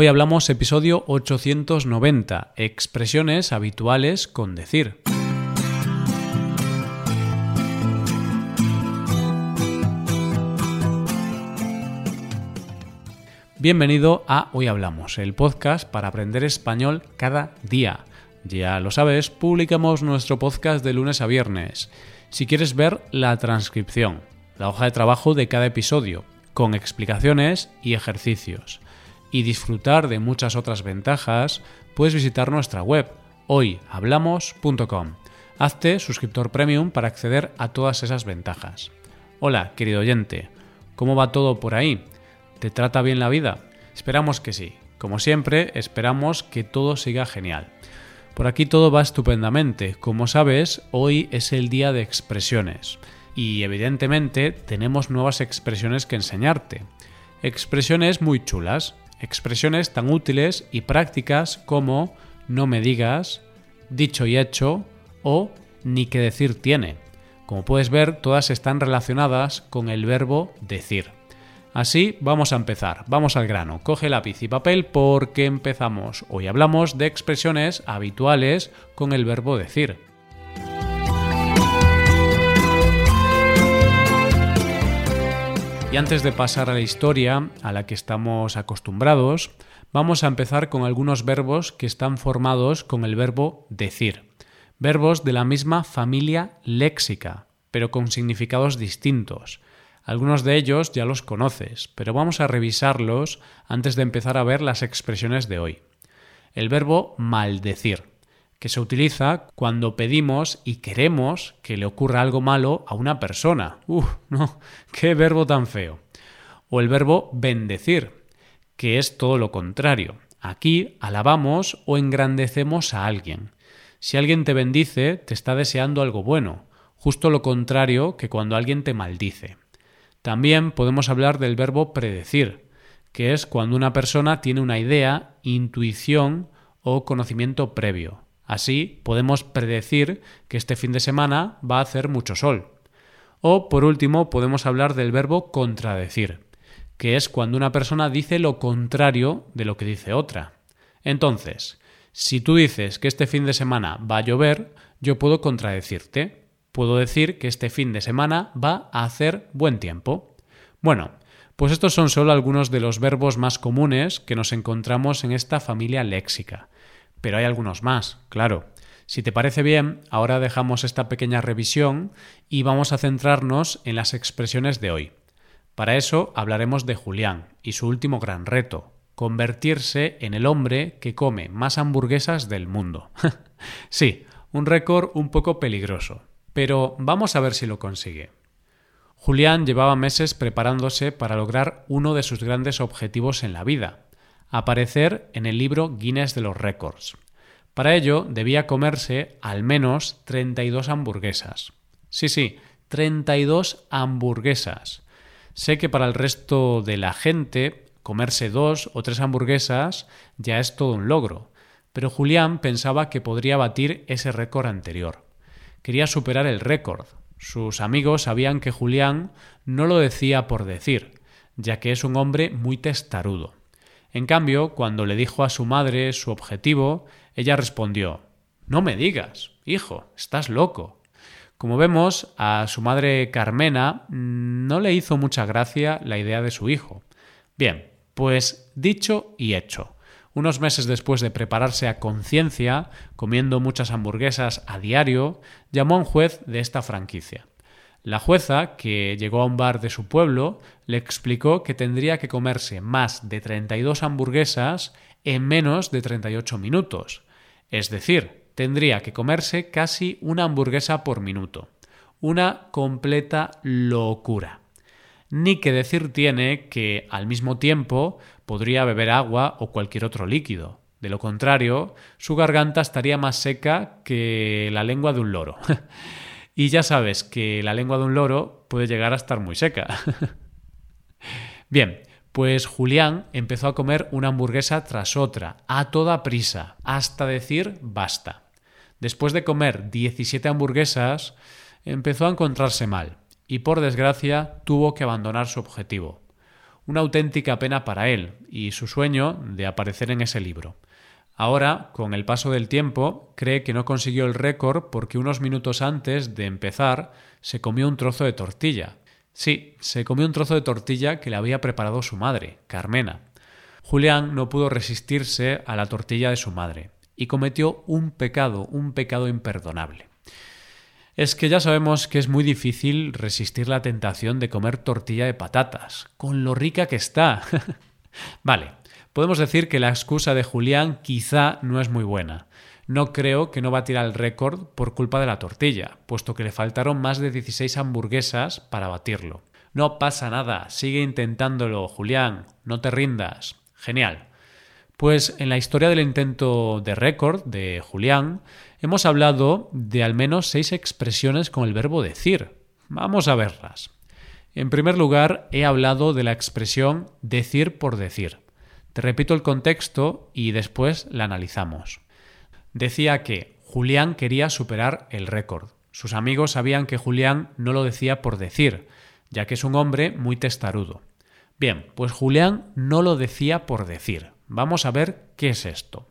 Hoy hablamos episodio 890, expresiones habituales con decir. Bienvenido a Hoy Hablamos, el podcast para aprender español cada día. Ya lo sabes, publicamos nuestro podcast de lunes a viernes. Si quieres ver la transcripción, la hoja de trabajo de cada episodio, con explicaciones y ejercicios, y disfrutar de muchas otras ventajas, puedes visitar nuestra web hoyhablamos.com. Hazte suscriptor premium para acceder a todas esas ventajas. Hola, querido oyente, ¿cómo va todo por ahí? ¿Te trata bien la vida? Esperamos que sí. Como siempre, esperamos que todo siga genial. Por aquí todo va estupendamente. Como sabes, hoy es el día de expresiones. Y evidentemente tenemos nuevas expresiones que enseñarte. Expresiones muy chulas. Expresiones tan útiles y prácticas como no me digas, dicho y hecho o ni que decir tiene. Como puedes ver, todas están relacionadas con el verbo decir. Así vamos a empezar, vamos al grano, coge lápiz y papel porque empezamos. Hoy hablamos de expresiones habituales con el verbo decir. Y antes de pasar a la historia a la que estamos acostumbrados, vamos a empezar con algunos verbos que están formados con el verbo decir. Verbos de la misma familia léxica, pero con significados distintos. Algunos de ellos ya los conoces, pero vamos a revisarlos antes de empezar a ver las expresiones de hoy. El verbo maldecir, que se utiliza cuando pedimos y queremos que le ocurra algo malo a una persona. ¡Uf! No, qué verbo tan feo. O el verbo bendecir, que es todo lo contrario. Aquí alabamos o engrandecemos a alguien. Si alguien te bendice, te está deseando algo bueno, justo lo contrario que cuando alguien te maldice. También podemos hablar del verbo predecir, que es cuando una persona tiene una idea, intuición o conocimiento previo. Así podemos predecir que este fin de semana va a hacer mucho sol. O por último podemos hablar del verbo contradecir, que es cuando una persona dice lo contrario de lo que dice otra. Entonces, si tú dices que este fin de semana va a llover, yo puedo contradecirte puedo decir que este fin de semana va a hacer buen tiempo. Bueno, pues estos son solo algunos de los verbos más comunes que nos encontramos en esta familia léxica. Pero hay algunos más, claro. Si te parece bien, ahora dejamos esta pequeña revisión y vamos a centrarnos en las expresiones de hoy. Para eso hablaremos de Julián y su último gran reto, convertirse en el hombre que come más hamburguesas del mundo. sí, un récord un poco peligroso, pero vamos a ver si lo consigue. Julián llevaba meses preparándose para lograr uno de sus grandes objetivos en la vida, aparecer en el libro Guinness de los Récords. Para ello debía comerse al menos 32 hamburguesas. Sí, sí, 32 hamburguesas. Sé que para el resto de la gente comerse dos o tres hamburguesas ya es todo un logro, pero Julián pensaba que podría batir ese récord anterior quería superar el récord. Sus amigos sabían que Julián no lo decía por decir, ya que es un hombre muy testarudo. En cambio, cuando le dijo a su madre su objetivo, ella respondió No me digas, hijo, estás loco. Como vemos, a su madre Carmena no le hizo mucha gracia la idea de su hijo. Bien, pues dicho y hecho. Unos meses después de prepararse a conciencia, comiendo muchas hamburguesas a diario, llamó a un juez de esta franquicia. La jueza, que llegó a un bar de su pueblo, le explicó que tendría que comerse más de 32 hamburguesas en menos de 38 minutos. Es decir, tendría que comerse casi una hamburguesa por minuto. Una completa locura ni que decir tiene que, al mismo tiempo, podría beber agua o cualquier otro líquido. De lo contrario, su garganta estaría más seca que la lengua de un loro. y ya sabes que la lengua de un loro puede llegar a estar muy seca. Bien, pues Julián empezó a comer una hamburguesa tras otra, a toda prisa, hasta decir basta. Después de comer 17 hamburguesas, empezó a encontrarse mal y por desgracia tuvo que abandonar su objetivo. una auténtica pena para él y su sueño de aparecer en ese libro. Ahora, con el paso del tiempo, cree que no consiguió el récord porque unos minutos antes de empezar se comió un trozo de tortilla. Sí, se comió un trozo de tortilla que le había preparado su madre, Carmena. Julián no pudo resistirse a la tortilla de su madre y cometió un pecado, un pecado imperdonable. Es que ya sabemos que es muy difícil resistir la tentación de comer tortilla de patatas, con lo rica que está. vale, podemos decir que la excusa de Julián quizá no es muy buena. No creo que no batiera el récord por culpa de la tortilla, puesto que le faltaron más de 16 hamburguesas para batirlo. No pasa nada, sigue intentándolo, Julián, no te rindas. Genial. Pues en la historia del intento de récord de Julián hemos hablado de al menos seis expresiones con el verbo decir. Vamos a verlas. En primer lugar, he hablado de la expresión decir por decir. Repito el contexto y después la analizamos. Decía que Julián quería superar el récord. Sus amigos sabían que Julián no lo decía por decir, ya que es un hombre muy testarudo. Bien, pues Julián no lo decía por decir. Vamos a ver qué es esto.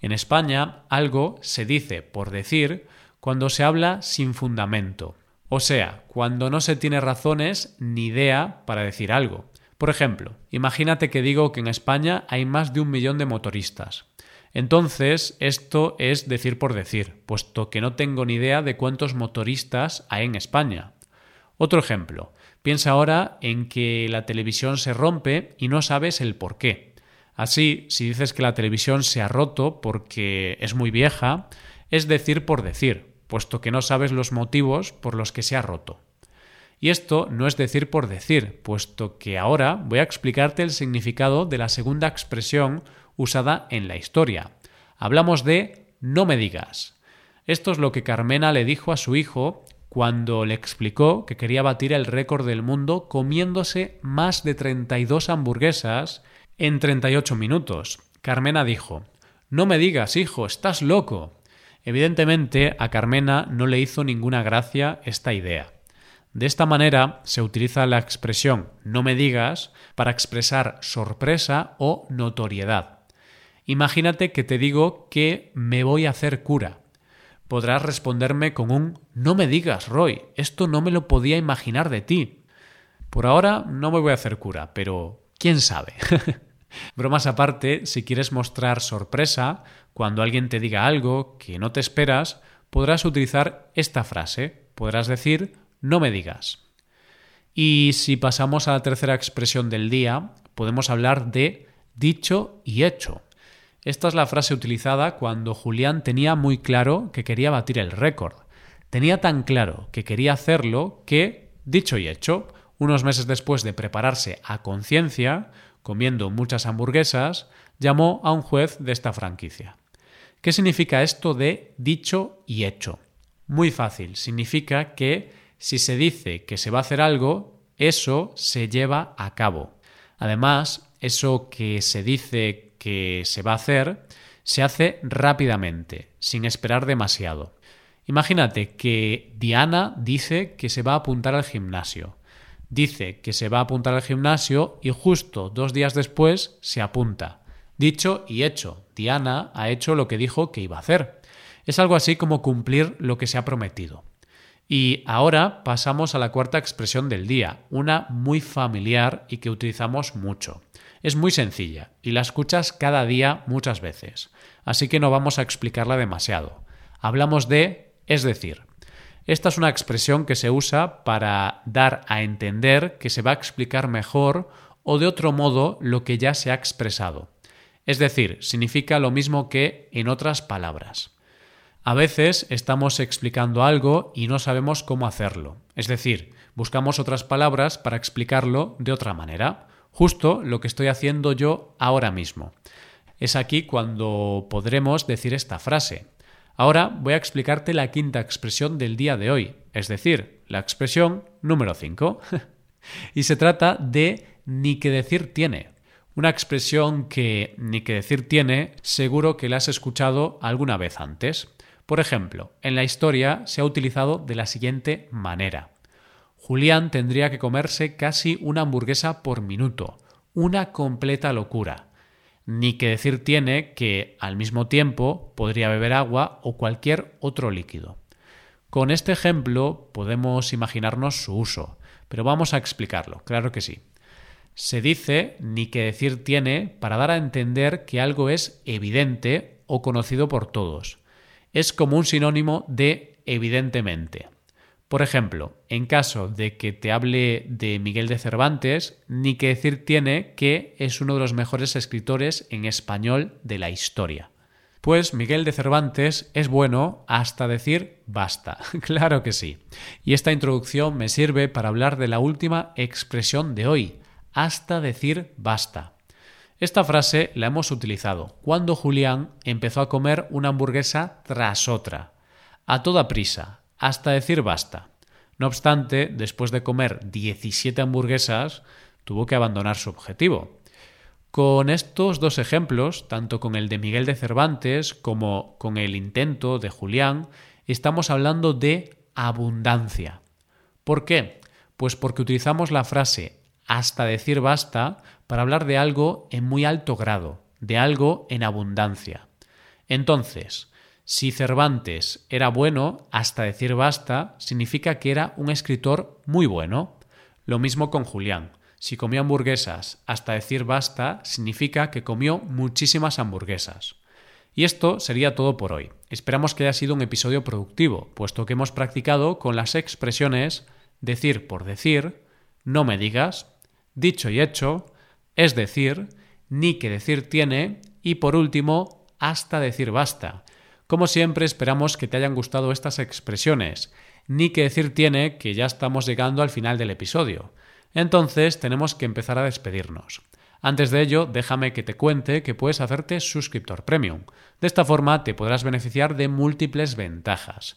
En España, algo se dice por decir cuando se habla sin fundamento, o sea, cuando no se tiene razones ni idea para decir algo. Por ejemplo, imagínate que digo que en España hay más de un millón de motoristas. Entonces, esto es decir por decir, puesto que no tengo ni idea de cuántos motoristas hay en España. Otro ejemplo, piensa ahora en que la televisión se rompe y no sabes el por qué. Así, si dices que la televisión se ha roto porque es muy vieja, es decir por decir, puesto que no sabes los motivos por los que se ha roto. Y esto no es decir por decir, puesto que ahora voy a explicarte el significado de la segunda expresión usada en la historia. Hablamos de no me digas. Esto es lo que Carmena le dijo a su hijo cuando le explicó que quería batir el récord del mundo comiéndose más de 32 hamburguesas en 38 minutos. Carmena dijo, No me digas, hijo, estás loco. Evidentemente a Carmena no le hizo ninguna gracia esta idea. De esta manera se utiliza la expresión no me digas para expresar sorpresa o notoriedad. Imagínate que te digo que me voy a hacer cura. Podrás responderme con un no me digas, Roy, esto no me lo podía imaginar de ti. Por ahora no me voy a hacer cura, pero quién sabe. Bromas aparte, si quieres mostrar sorpresa, cuando alguien te diga algo que no te esperas, podrás utilizar esta frase. Podrás decir no me digas. Y si pasamos a la tercera expresión del día, podemos hablar de dicho y hecho. Esta es la frase utilizada cuando Julián tenía muy claro que quería batir el récord. Tenía tan claro que quería hacerlo que, dicho y hecho, unos meses después de prepararse a conciencia, comiendo muchas hamburguesas, llamó a un juez de esta franquicia. ¿Qué significa esto de dicho y hecho? Muy fácil, significa que si se dice que se va a hacer algo, eso se lleva a cabo. Además, eso que se dice que se va a hacer, se hace rápidamente, sin esperar demasiado. Imagínate que Diana dice que se va a apuntar al gimnasio. Dice que se va a apuntar al gimnasio y justo dos días después se apunta. Dicho y hecho, Diana ha hecho lo que dijo que iba a hacer. Es algo así como cumplir lo que se ha prometido. Y ahora pasamos a la cuarta expresión del día, una muy familiar y que utilizamos mucho. Es muy sencilla y la escuchas cada día muchas veces, así que no vamos a explicarla demasiado. Hablamos de es decir. Esta es una expresión que se usa para dar a entender que se va a explicar mejor o de otro modo lo que ya se ha expresado. Es decir, significa lo mismo que en otras palabras. A veces estamos explicando algo y no sabemos cómo hacerlo. Es decir, buscamos otras palabras para explicarlo de otra manera. Justo lo que estoy haciendo yo ahora mismo. Es aquí cuando podremos decir esta frase. Ahora voy a explicarte la quinta expresión del día de hoy, es decir, la expresión número 5. y se trata de ni que decir tiene. Una expresión que ni que decir tiene seguro que la has escuchado alguna vez antes. Por ejemplo, en la historia se ha utilizado de la siguiente manera. Julián tendría que comerse casi una hamburguesa por minuto, una completa locura. Ni que decir tiene que al mismo tiempo podría beber agua o cualquier otro líquido. Con este ejemplo podemos imaginarnos su uso, pero vamos a explicarlo, claro que sí. Se dice ni que decir tiene para dar a entender que algo es evidente o conocido por todos. Es como un sinónimo de evidentemente. Por ejemplo, en caso de que te hable de Miguel de Cervantes, ni que decir tiene que es uno de los mejores escritores en español de la historia. Pues Miguel de Cervantes es bueno hasta decir basta. claro que sí. Y esta introducción me sirve para hablar de la última expresión de hoy, hasta decir basta. Esta frase la hemos utilizado cuando Julián empezó a comer una hamburguesa tras otra, a toda prisa, hasta decir basta. No obstante, después de comer 17 hamburguesas, tuvo que abandonar su objetivo. Con estos dos ejemplos, tanto con el de Miguel de Cervantes como con el intento de Julián, estamos hablando de abundancia. ¿Por qué? Pues porque utilizamos la frase hasta decir basta para hablar de algo en muy alto grado, de algo en abundancia. Entonces, si Cervantes era bueno hasta decir basta, significa que era un escritor muy bueno. Lo mismo con Julián. Si comió hamburguesas hasta decir basta, significa que comió muchísimas hamburguesas. Y esto sería todo por hoy. Esperamos que haya sido un episodio productivo, puesto que hemos practicado con las expresiones decir por decir, no me digas, dicho y hecho, es decir, ni que decir tiene y por último, hasta decir basta. Como siempre esperamos que te hayan gustado estas expresiones, ni que decir tiene que ya estamos llegando al final del episodio. Entonces tenemos que empezar a despedirnos. Antes de ello, déjame que te cuente que puedes hacerte suscriptor premium. De esta forma te podrás beneficiar de múltiples ventajas,